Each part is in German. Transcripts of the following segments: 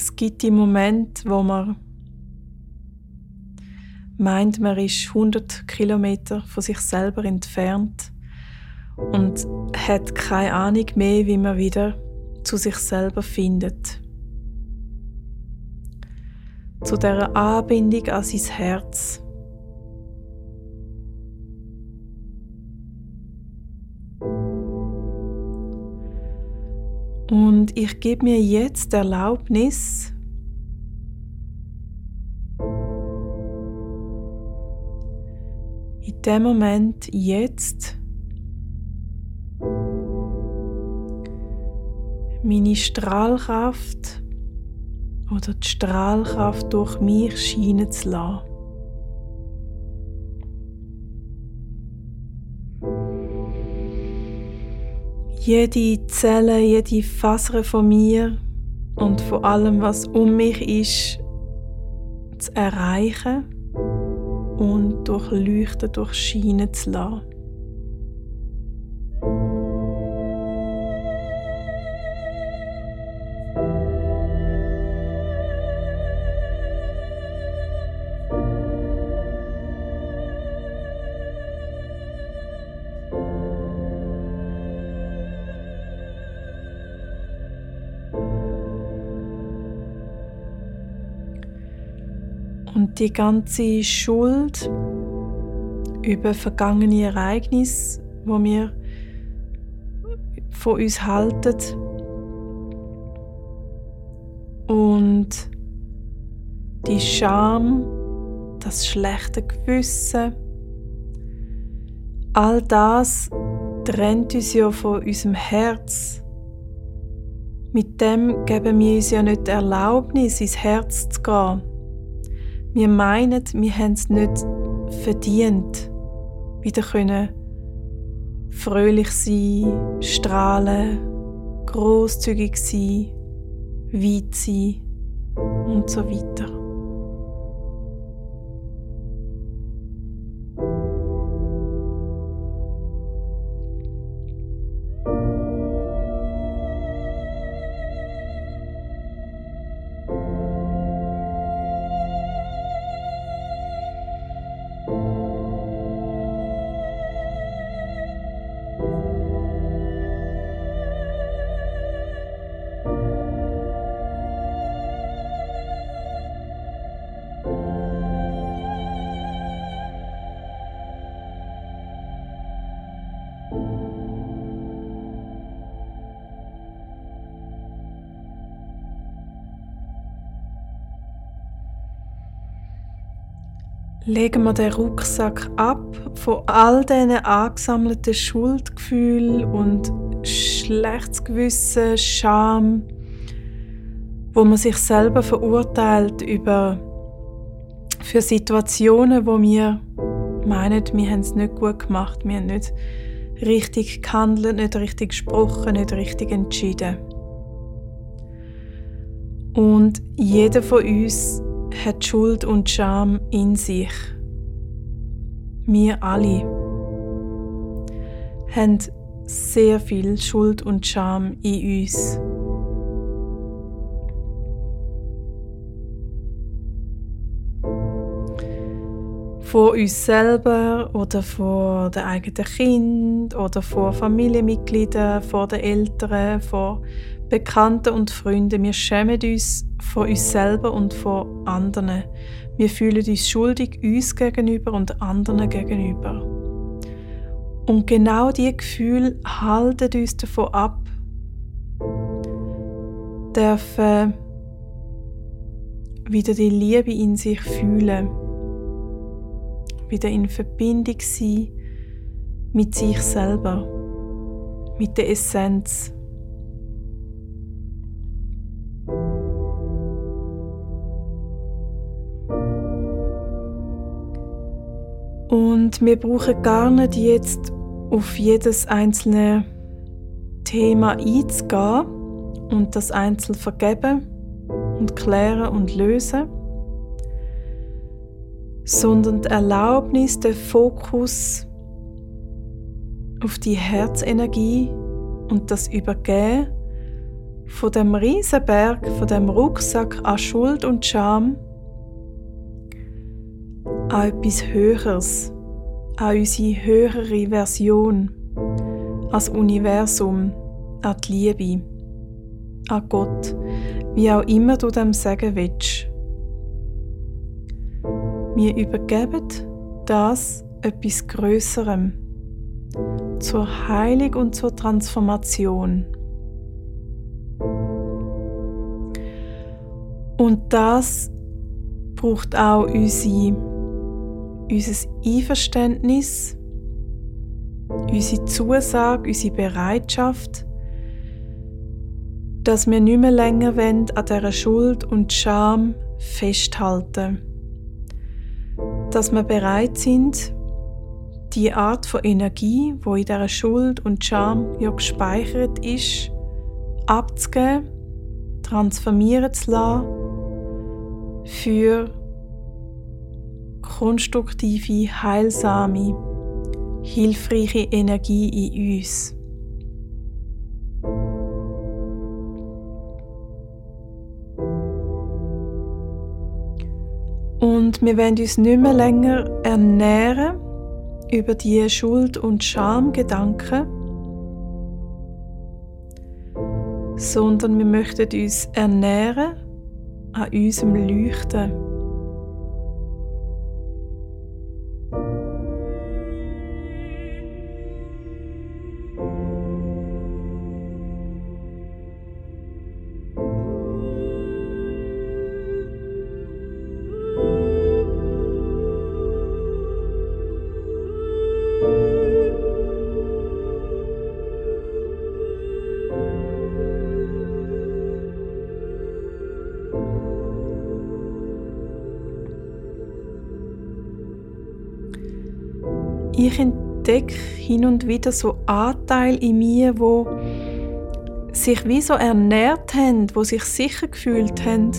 Es gibt die Momente, wo man meint, man ist 100 Kilometer von sich selber entfernt und hat keine Ahnung mehr, wie man wieder zu sich selber findet. Zu der Anbindung an sein Herz. Und ich gebe mir jetzt Erlaubnis, in dem Moment jetzt meine Strahlkraft oder die Strahlkraft durch mich scheinen zu lassen. Jede Zelle, jede Faser von mir und von allem, was um mich ist, zu erreichen und durchleuchten, durchscheinen zu lassen. Die ganze Schuld über vergangene Ereignisse, wo wir von uns halten und die Scham, das schlechte Gewissen, all das trennt uns ja von unserem Herz. Mit dem geben wir uns ja nicht die Erlaubnis, ins Herz zu gehen. Wir meinen, wir haben es nicht verdient, wieder können fröhlich sein, strahlen, großzügig sein, weit sein und so weiter. Legen wir den Rucksack ab von all diesen angesammelten Schuldgefühlen und schlechtes Gewissen, Scham, wo man sich selber verurteilt über für Situationen, wo wir meinen, wir haben es nicht gut gemacht, wir haben nicht richtig gehandelt, nicht richtig gesprochen, nicht richtig entschieden. Und jeder von uns hat Schuld und Scham in sich. Wir alle haben sehr viel Schuld und Scham in uns. Vor uns selber oder vor den eigenen Kind oder vor Familienmitgliedern, vor den Eltern, vor Bekannten und Freunden. Wir schämen uns von uns selber und von anderen. Wir fühlen uns schuldig uns gegenüber und anderen gegenüber. Und genau diese Gefühle halten uns davon ab, dürfen wieder die Liebe in sich fühlen, wieder in Verbindung sein mit sich selber, mit der Essenz. Und wir brauchen gar nicht jetzt auf jedes einzelne Thema einzugehen und das einzeln vergeben und klären und lösen, sondern die Erlaubnis, den Fokus auf die Herzenergie und das Übergehen von dem Riesenberg, von dem Rucksack an Schuld und Scham an etwas Höheres, an unsere höhere Version, als Universum, an die Liebe, an Gott, wie auch immer du dem sagen willst. Wir übergeben das etwas Größerem, zur Heilung und zur Transformation. Und das braucht auch unsere, unser Einverständnis, unsere Zusage, unsere Bereitschaft, dass wir nicht mehr länger an dieser Schuld und Scham festhalten. Dass wir bereit sind, die Art von Energie, wo in dieser Schuld und Scham ja gespeichert ist, abzugeben, transformieren zu lassen für konstruktive, heilsame, hilfreiche Energie in uns. Und wir wollen uns nicht mehr länger ernähren über die Schuld- und Schamgedanken, sondern wir möchten uns ernähren an unserem Leuchten. Entdecke hin und wieder so Anteile in mir, wo sich wie so ernährt haben, wo sich sicher gefühlt haben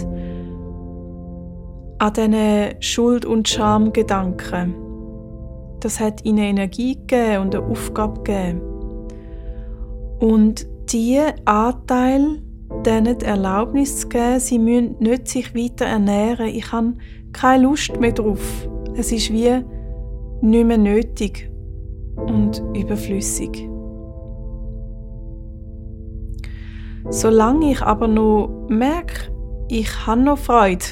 an diesen Schuld- und Schamgedanken. Das hat ihnen Energie gegeben und eine Aufgabe gegeben. Und diese Anteile, denen die Erlaubnis zu geben, sie müssen nicht sich weiter ernähren. Ich habe keine Lust mehr drauf. Es ist wie nicht mehr nötig und überflüssig. Solange ich aber noch merke, ich habe noch Freude,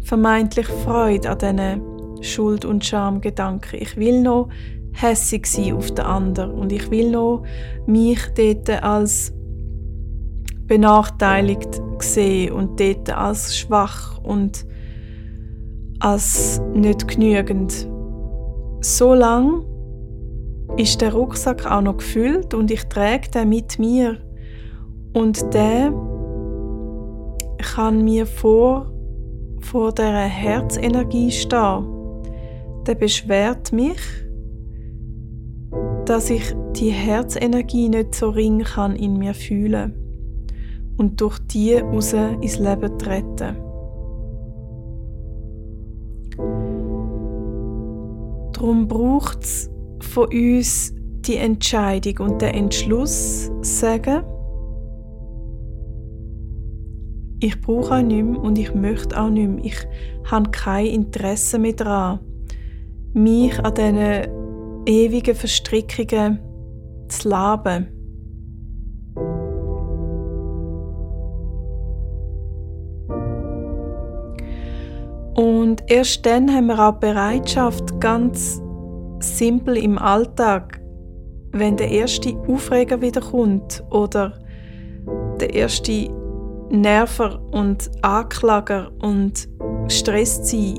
vermeintlich Freude an diesen Schuld- und Schamgedanken. Ich will noch hässig sein auf den anderen und ich will noch mich dort als benachteiligt sehen und dort als schwach und als nicht genügend so lang ist der Rucksack auch noch gefüllt und ich trage den mit mir. Und der kann mir vor, vor der Herzenergie stehen. Der beschwert mich, dass ich die Herzenergie nicht so ring kann in mir fühlen und durch die raus ins Leben treten. Darum braucht es von uns die Entscheidung und den Entschluss sagen, ich brauche auch nicht mehr und ich möchte auch nicht mehr. Ich habe kein Interesse mehr daran, mich an diesen ewigen Verstrickungen zu laben. Und erst dann haben wir auch Bereitschaft, ganz simpel im Alltag, wenn der erste Aufreger wieder kommt oder der erste Nerver und Anklager und gestresst sein,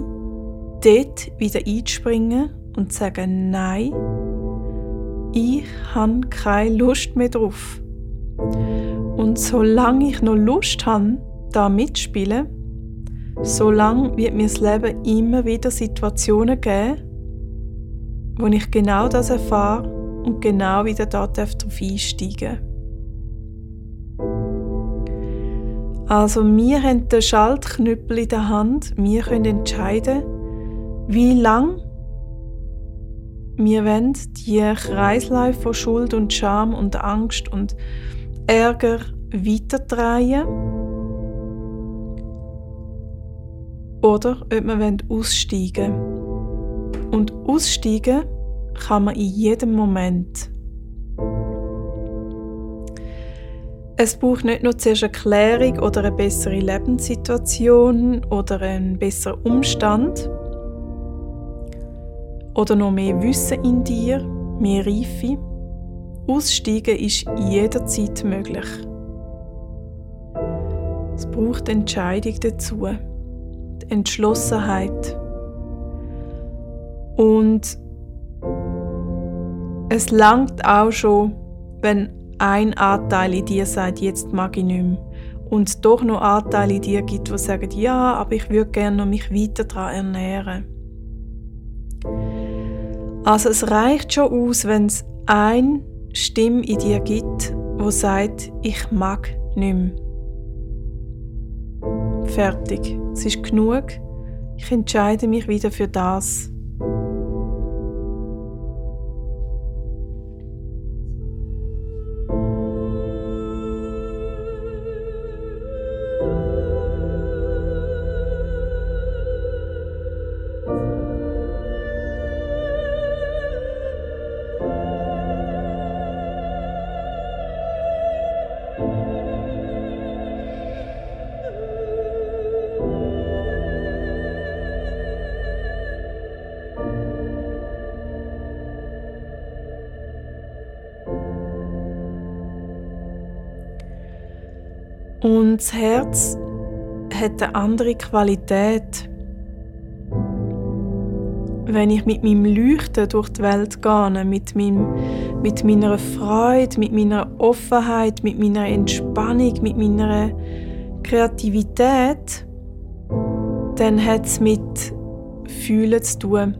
dort wieder einzuspringen und sagen, nein, ich habe keine Lust mehr drauf. Und solange ich noch Lust habe, da mitzuspielen, solange wird mir das Leben immer wieder Situationen geben, wo ich genau das erfahre und genau wieder dort darauf einsteigen. Also wir haben den Schaltknüppel in der Hand, wir können entscheiden, wie lang wir wollen. Die Kreisläufe von Schuld und Scham und Angst und Ärger weiterdrehen. Oder ob wir aussteigen. wollen. Und aussteigen kann man in jedem Moment. Es braucht nicht nur zuerst eine Klärung oder eine bessere Lebenssituation oder einen besseren Umstand oder noch mehr Wissen in dir, mehr Reife. Aussteigen ist jederzeit möglich. Es braucht Entscheidung dazu, die Entschlossenheit. Und es langt auch schon, wenn ein Anteil in dir sagt, jetzt mag ich nicht mehr. Und es doch noch Anteile in dir gibt, die sagen, ja, aber ich würde gerne noch mich weiter daran ernähren. Also es reicht schon aus, wenn es eine Stimme in dir gibt, wo sagt, ich mag nicht mehr. Fertig. Es ist genug. Ich entscheide mich wieder für das. Und das Herz hat eine andere Qualität. Wenn ich mit meinem Leuchten durch die Welt gehe, mit, meinem, mit meiner Freude, mit meiner Offenheit, mit meiner Entspannung, mit meiner Kreativität, dann hat es mit Fühlen zu tun.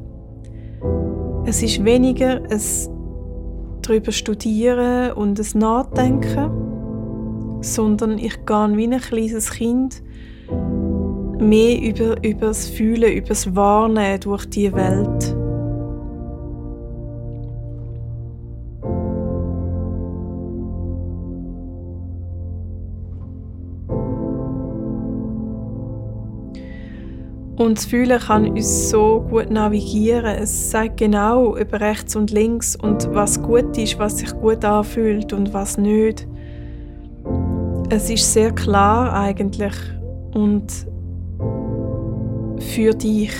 Es ist weniger ein darüber studieren und ein Nachdenken, sondern ich gehe wie ein kleines Kind mehr über, über das Fühlen, über das Warnen durch die Welt. Und das Fühlen kann uns so gut navigieren. Es sagt genau über rechts und links und was gut ist, was sich gut anfühlt und was nicht. Es ist sehr klar eigentlich und für dich.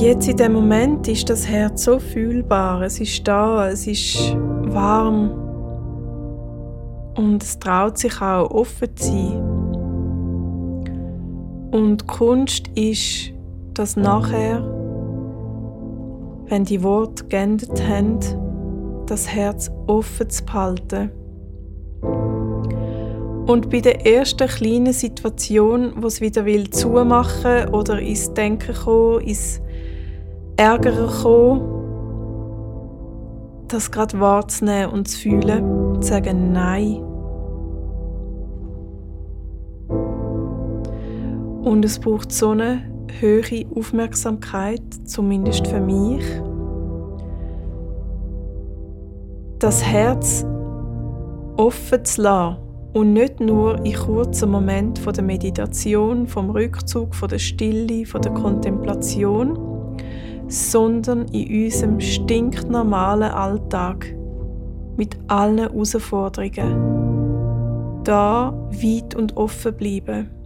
Jetzt in dem Moment ist das Herz so fühlbar, es ist da, es ist warm. Und es traut sich auch offen zu sein. Und Kunst ist, dass nachher, wenn die Worte geendet haben, das Herz offen zu behalten. Und bei der ersten kleinen Situation, wo es wieder will zumachen oder ins Denken kommen, ins Ärgern kommen, das gerade wahrzunehmen und zu fühlen und zu sagen Nein. Und es braucht so eine höhere Aufmerksamkeit, zumindest für mich, das Herz offen zu lassen und nicht nur in kurzen Momenten der Meditation, vom Rückzug, von der Stille, von der Kontemplation, sondern in unserem stinknormalen Alltag mit allen Herausforderungen. Da weit und offen bleiben